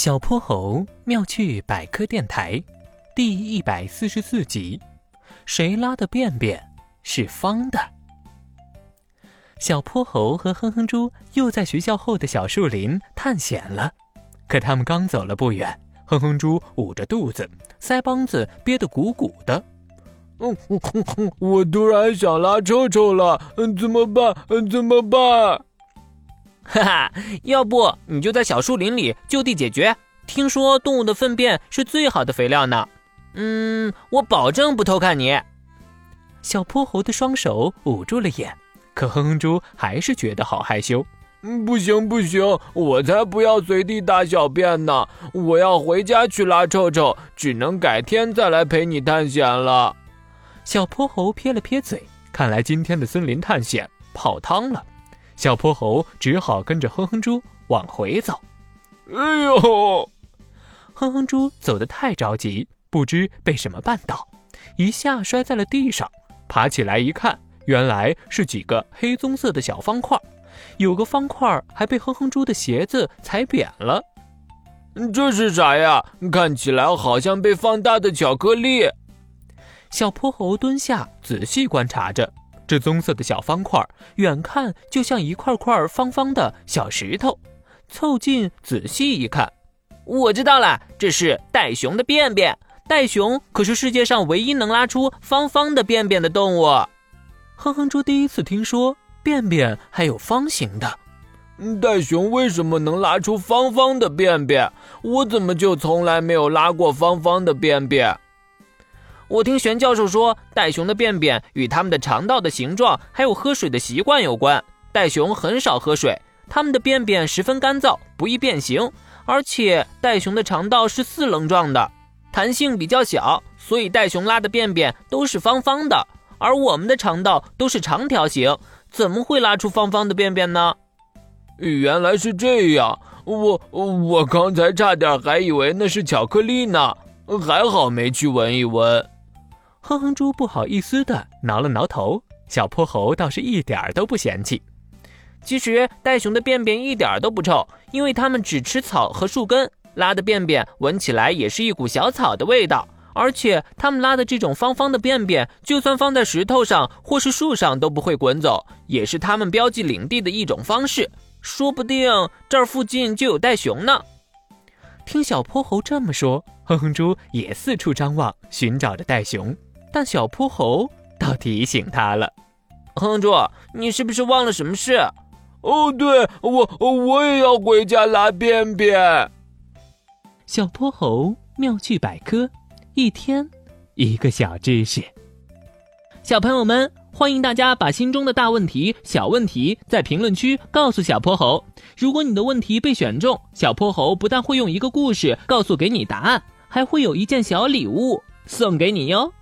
小泼猴妙趣百科电台，第一百四十四集：谁拉的便便是方的？小泼猴和哼哼猪又在学校后的小树林探险了。可他们刚走了不远，哼哼猪捂着肚子，腮帮子憋得鼓鼓的。嗯，我突然想拉臭臭了，嗯怎么办？嗯怎么办？哈哈，要不你就在小树林里就地解决。听说动物的粪便是最好的肥料呢。嗯，我保证不偷看你。小泼猴的双手捂住了眼，可哼哼猪还是觉得好害羞。嗯，不行不行，我才不要随地大小便呢！我要回家去拉臭臭，只能改天再来陪你探险了。小泼猴撇了撇嘴，看来今天的森林探险泡汤了。小泼猴只好跟着哼哼猪往回走。哎呦！哼哼猪走得太着急，不知被什么绊倒，一下摔在了地上。爬起来一看，原来是几个黑棕色的小方块，有个方块还被哼哼猪的鞋子踩扁了。这是啥呀？看起来好像被放大的巧克力。小泼猴蹲下仔细观察着。这棕色的小方块，远看就像一块块方方的小石头，凑近仔细一看，我知道了，这是袋熊的便便。袋熊可是世界上唯一能拉出方方的便便的动物。哼哼猪第一次听说便便还有方形的。袋熊为什么能拉出方方的便便？我怎么就从来没有拉过方方的便便？我听玄教授说，袋熊的便便与它们的肠道的形状还有喝水的习惯有关。袋熊很少喝水，它们的便便十分干燥，不易变形。而且袋熊的肠道是四棱状的，弹性比较小，所以袋熊拉的便便都是方方的。而我们的肠道都是长条形，怎么会拉出方方的便便呢？原来是这样，我我刚才差点还以为那是巧克力呢，还好没去闻一闻。哼哼猪不好意思的挠了挠头，小泼猴倒是一点儿都不嫌弃。其实袋熊的便便一点都不臭，因为它们只吃草和树根，拉的便便闻起来也是一股小草的味道。而且它们拉的这种方方的便便，就算放在石头上或是树上都不会滚走，也是它们标记领地的一种方式。说不定这儿附近就有袋熊呢。听小泼猴这么说，哼哼猪也四处张望，寻找着袋熊。但小泼猴倒提醒他了：“哼哼猪，你是不是忘了什么事？”“哦，对，我我也要回家拉便便。”小泼猴妙趣百科，一天一个小知识。小朋友们，欢迎大家把心中的大问题、小问题在评论区告诉小泼猴。如果你的问题被选中，小泼猴不但会用一个故事告诉给你答案，还会有一件小礼物送给你哟。